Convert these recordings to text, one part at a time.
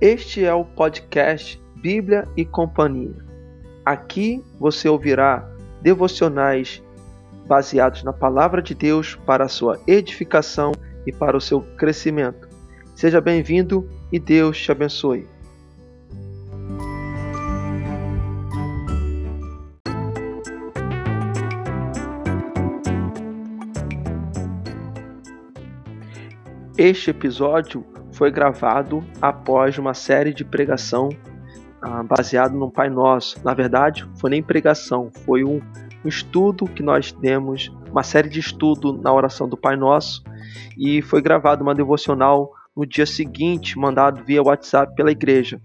Este é o podcast Bíblia e Companhia. Aqui você ouvirá devocionais baseados na palavra de Deus para a sua edificação e para o seu crescimento. Seja bem-vindo e Deus te abençoe. Este episódio foi gravado após uma série de pregação ah, baseado no Pai Nosso. Na verdade, foi nem pregação, foi um, um estudo que nós demos, uma série de estudo na oração do Pai Nosso, e foi gravado uma devocional no dia seguinte, mandado via WhatsApp pela igreja.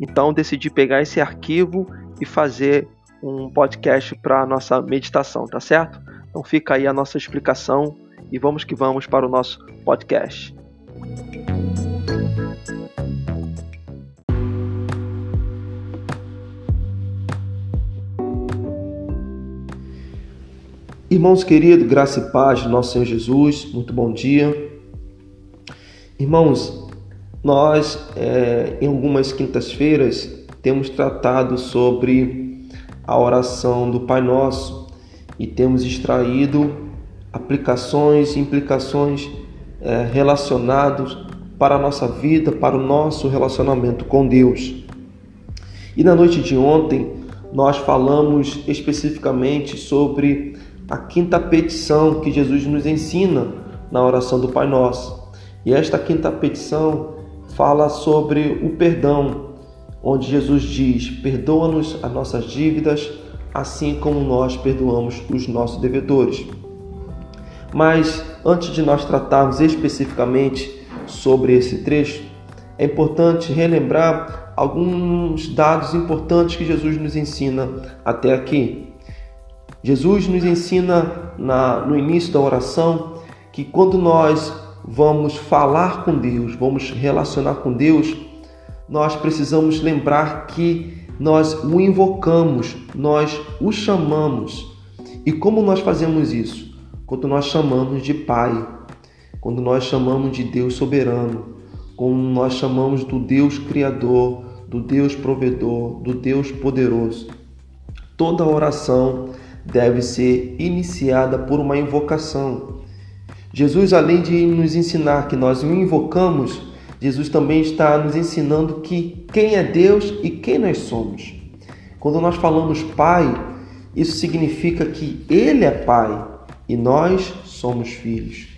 Então decidi pegar esse arquivo e fazer um podcast para a nossa meditação, tá certo? Então fica aí a nossa explicação e vamos que vamos para o nosso podcast. Irmãos queridos, graça e paz nosso Senhor Jesus, muito bom dia. Irmãos, nós é, em algumas quintas-feiras temos tratado sobre a oração do Pai Nosso e temos extraído aplicações e implicações é, relacionados para a nossa vida, para o nosso relacionamento com Deus. E na noite de ontem nós falamos especificamente sobre a quinta petição que Jesus nos ensina na oração do Pai Nosso. E esta quinta petição fala sobre o perdão, onde Jesus diz: Perdoa-nos as nossas dívidas, assim como nós perdoamos os nossos devedores. Mas antes de nós tratarmos especificamente sobre esse trecho, é importante relembrar alguns dados importantes que Jesus nos ensina até aqui. Jesus nos ensina na, no início da oração que quando nós vamos falar com Deus, vamos relacionar com Deus, nós precisamos lembrar que nós o invocamos, nós o chamamos. E como nós fazemos isso? quando nós chamamos de Pai, quando nós chamamos de Deus soberano, quando nós chamamos do Deus Criador, do Deus provedor, do Deus poderoso. Toda oração deve ser iniciada por uma invocação. Jesus, além de nos ensinar que nós o invocamos, Jesus também está nos ensinando que quem é Deus e quem nós somos. Quando nós falamos Pai, isso significa que Ele é Pai, e nós somos filhos.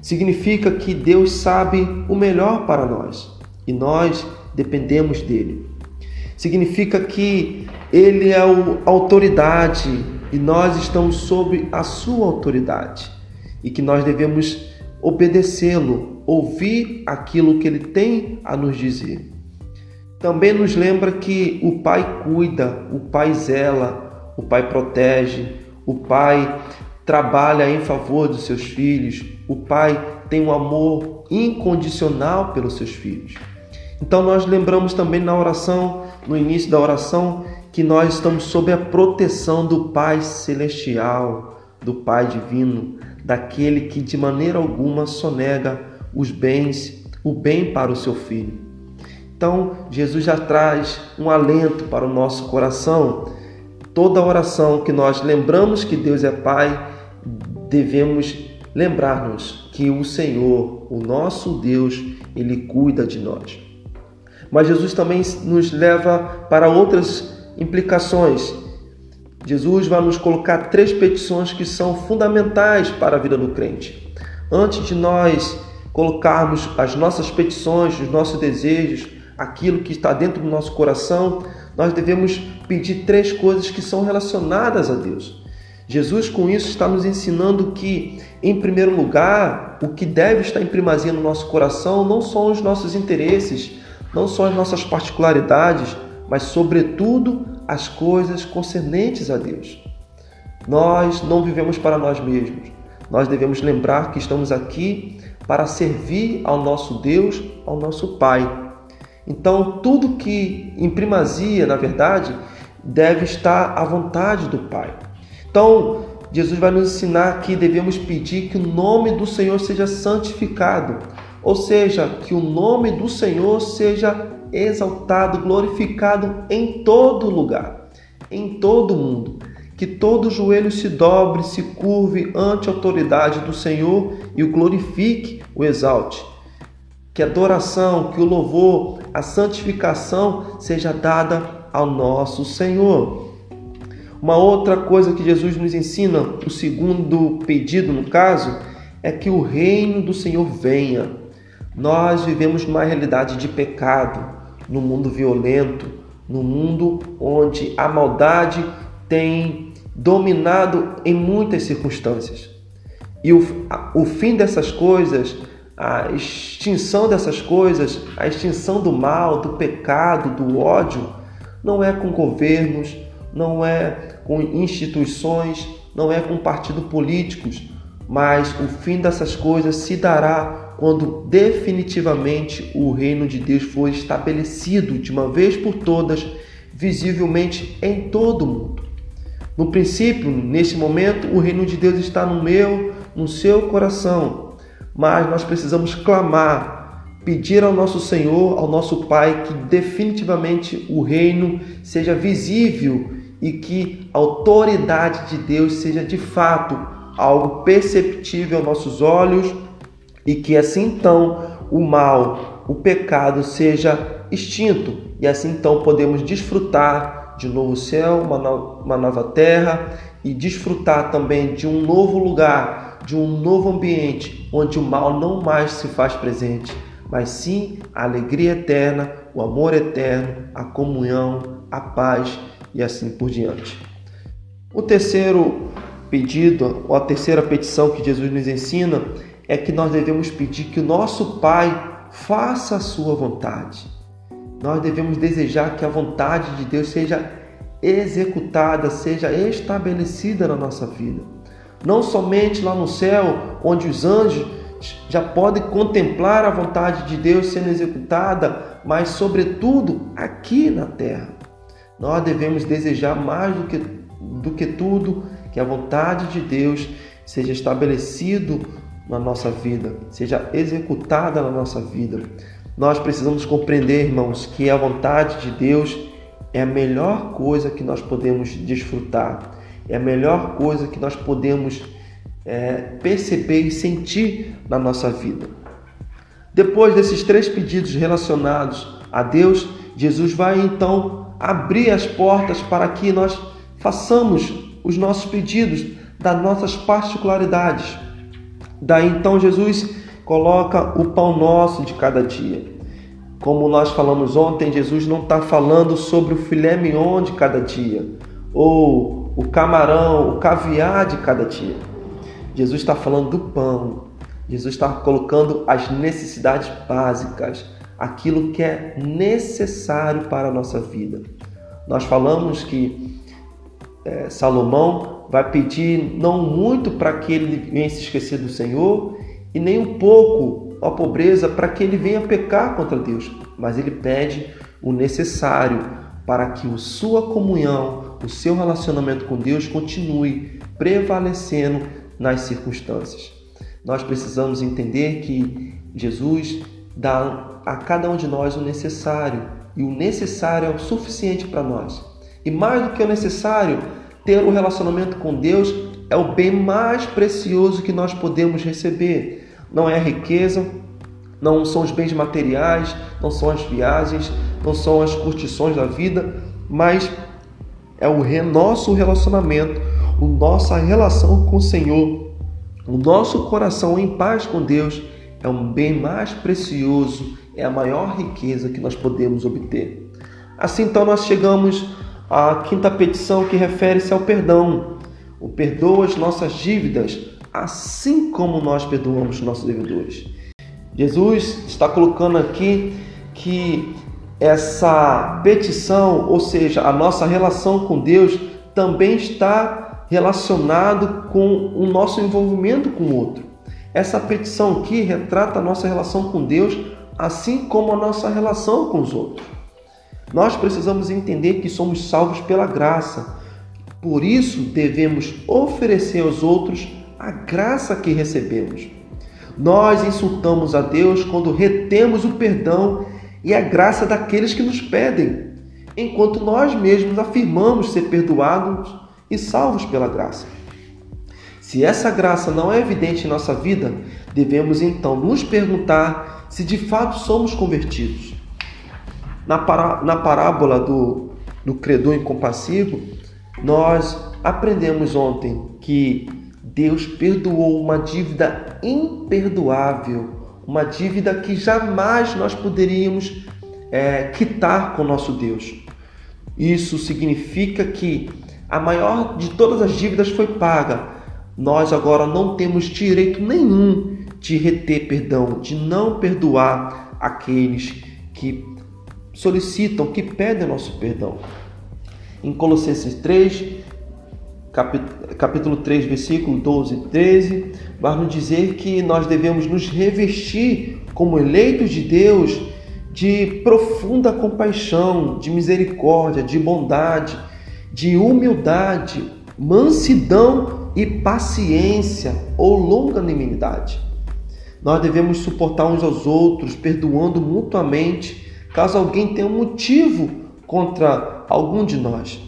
Significa que Deus sabe o melhor para nós e nós dependemos dele. Significa que ele é a autoridade e nós estamos sob a sua autoridade e que nós devemos obedecê-lo, ouvir aquilo que ele tem a nos dizer. Também nos lembra que o Pai cuida, o Pai zela, o Pai protege, o Pai trabalha em favor dos seus filhos, o pai tem um amor incondicional pelos seus filhos. Então nós lembramos também na oração, no início da oração, que nós estamos sob a proteção do Pai celestial, do Pai divino, daquele que de maneira alguma sonega os bens, o bem para o seu filho. Então, Jesus já traz um alento para o nosso coração. Toda oração que nós lembramos que Deus é Pai, devemos lembrar-nos que o Senhor, o nosso Deus, ele cuida de nós. Mas Jesus também nos leva para outras implicações. Jesus vai nos colocar três petições que são fundamentais para a vida do crente. Antes de nós colocarmos as nossas petições, os nossos desejos, aquilo que está dentro do nosso coração, nós devemos pedir três coisas que são relacionadas a Deus. Jesus, com isso, está nos ensinando que, em primeiro lugar, o que deve estar em primazia no nosso coração não são os nossos interesses, não são as nossas particularidades, mas, sobretudo, as coisas concernentes a Deus. Nós não vivemos para nós mesmos. Nós devemos lembrar que estamos aqui para servir ao nosso Deus, ao nosso Pai. Então, tudo que em primazia, na verdade, deve estar à vontade do Pai. Então, Jesus vai nos ensinar que devemos pedir que o nome do Senhor seja santificado, ou seja, que o nome do Senhor seja exaltado, glorificado em todo lugar, em todo mundo. Que todo joelho se dobre, se curve ante a autoridade do Senhor e o glorifique, o exalte. Que a adoração, que o louvor, a santificação seja dada ao nosso Senhor. Uma outra coisa que Jesus nos ensina, o segundo pedido no caso, é que o reino do Senhor venha. Nós vivemos numa realidade de pecado, no mundo violento, no mundo onde a maldade tem dominado em muitas circunstâncias. E o, o fim dessas coisas, a extinção dessas coisas, a extinção do mal, do pecado, do ódio, não é com governos, não é com instituições, não é com partidos políticos, mas o fim dessas coisas se dará quando definitivamente o reino de Deus for estabelecido de uma vez por todas, visivelmente em todo o mundo. No princípio, neste momento, o reino de Deus está no meu, no seu coração, mas nós precisamos clamar, pedir ao nosso Senhor, ao nosso Pai, que definitivamente o reino seja visível e que a autoridade de Deus seja de fato algo perceptível aos nossos olhos e que assim então o mal, o pecado seja extinto e assim então podemos desfrutar de um novo céu, uma, no uma nova terra e desfrutar também de um novo lugar, de um novo ambiente onde o mal não mais se faz presente, mas sim a alegria eterna, o amor eterno, a comunhão, a paz e assim por diante. O terceiro pedido, ou a terceira petição que Jesus nos ensina, é que nós devemos pedir que o nosso Pai faça a sua vontade. Nós devemos desejar que a vontade de Deus seja executada, seja estabelecida na nossa vida. Não somente lá no céu, onde os anjos já podem contemplar a vontade de Deus sendo executada, mas, sobretudo, aqui na terra. Nós devemos desejar mais do que, do que tudo que a vontade de Deus seja estabelecido na nossa vida, seja executada na nossa vida. Nós precisamos compreender, irmãos, que a vontade de Deus é a melhor coisa que nós podemos desfrutar, é a melhor coisa que nós podemos é, perceber e sentir na nossa vida. Depois desses três pedidos relacionados a Deus, Jesus vai então abrir as portas para que nós façamos os nossos pedidos, das nossas particularidades. Daí então Jesus coloca o pão nosso de cada dia. Como nós falamos ontem, Jesus não está falando sobre o filé mignon de cada dia, ou o camarão, o caviar de cada dia. Jesus está falando do pão. Jesus está colocando as necessidades básicas, aquilo que é necessário para a nossa vida. Nós falamos que é, Salomão vai pedir não muito para que ele venha se esquecer do Senhor e nem um pouco a pobreza para que ele venha pecar contra Deus, mas ele pede o necessário para que a sua comunhão, o seu relacionamento com Deus continue prevalecendo nas circunstâncias. Nós precisamos entender que Jesus dá a cada um de nós o necessário e o necessário é o suficiente para nós. E mais do que o necessário, ter um relacionamento com Deus é o bem mais precioso que nós podemos receber. Não é a riqueza, não são os bens materiais, não são as viagens, não são as curtições da vida, mas é o nosso relacionamento, a nossa relação com o Senhor, o nosso coração em paz com Deus é um bem mais precioso, é a maior riqueza que nós podemos obter. Assim então nós chegamos a quinta petição que refere-se ao perdão. O perdoa as nossas dívidas, assim como nós perdoamos nossos devedores. Jesus está colocando aqui que essa petição, ou seja, a nossa relação com Deus, também está relacionado com o nosso envolvimento com o outro. Essa petição aqui retrata a nossa relação com Deus, assim como a nossa relação com os outros. Nós precisamos entender que somos salvos pela graça. Por isso, devemos oferecer aos outros a graça que recebemos. Nós insultamos a Deus quando retemos o perdão e a graça daqueles que nos pedem, enquanto nós mesmos afirmamos ser perdoados e salvos pela graça. Se essa graça não é evidente em nossa vida, devemos então nos perguntar se de fato somos convertidos. Na, na parábola do, do credor incompassivo, nós aprendemos ontem que Deus perdoou uma dívida imperdoável, uma dívida que jamais nós poderíamos é, quitar com nosso Deus. Isso significa que a maior de todas as dívidas foi paga. Nós agora não temos direito nenhum de reter perdão, de não perdoar aqueles que solicitam, que pedem nosso perdão. Em Colossenses 3, capítulo 3, versículo 12 e 13, vai nos dizer que nós devemos nos revestir como eleitos de Deus de profunda compaixão, de misericórdia, de bondade, de humildade, mansidão e paciência ou longanimidade. Nós devemos suportar uns aos outros, perdoando mutuamente, caso alguém tenha um motivo contra algum de nós.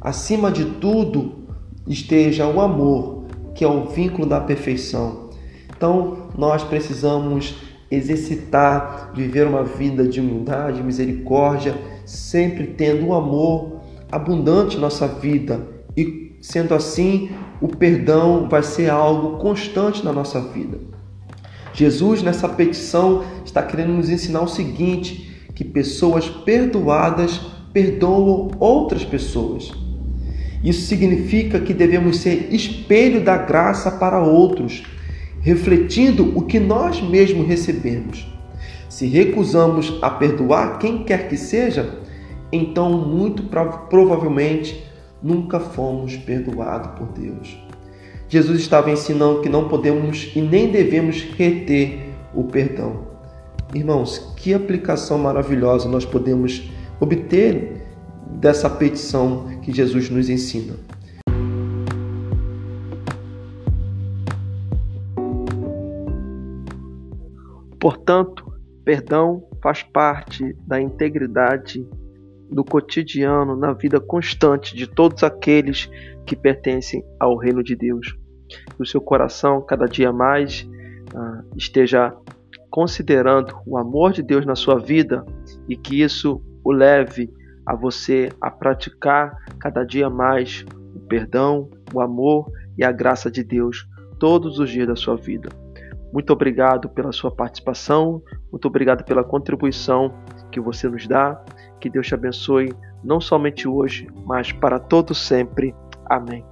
Acima de tudo, esteja o amor, que é o vínculo da perfeição. Então, nós precisamos exercitar, viver uma vida de humildade, misericórdia, sempre tendo o amor abundante em nossa vida e sendo assim, o perdão vai ser algo constante na nossa vida. Jesus, nessa petição, está querendo nos ensinar o seguinte: que pessoas perdoadas perdoam outras pessoas. Isso significa que devemos ser espelho da graça para outros, refletindo o que nós mesmos recebemos. Se recusamos a perdoar quem quer que seja, então muito provavelmente nunca fomos perdoados por Deus. Jesus estava ensinando que não podemos e nem devemos reter o perdão. Irmãos, que aplicação maravilhosa nós podemos obter dessa petição que Jesus nos ensina. Portanto, perdão faz parte da integridade do cotidiano na vida constante de todos aqueles que pertencem ao reino de Deus. Que o seu coração cada dia mais ah, esteja considerando o amor de Deus na sua vida e que isso o leve a você a praticar cada dia mais o perdão, o amor e a graça de Deus todos os dias da sua vida. Muito obrigado pela sua participação, muito obrigado pela contribuição que você nos dá. Que Deus te abençoe, não somente hoje, mas para todo sempre. Amém.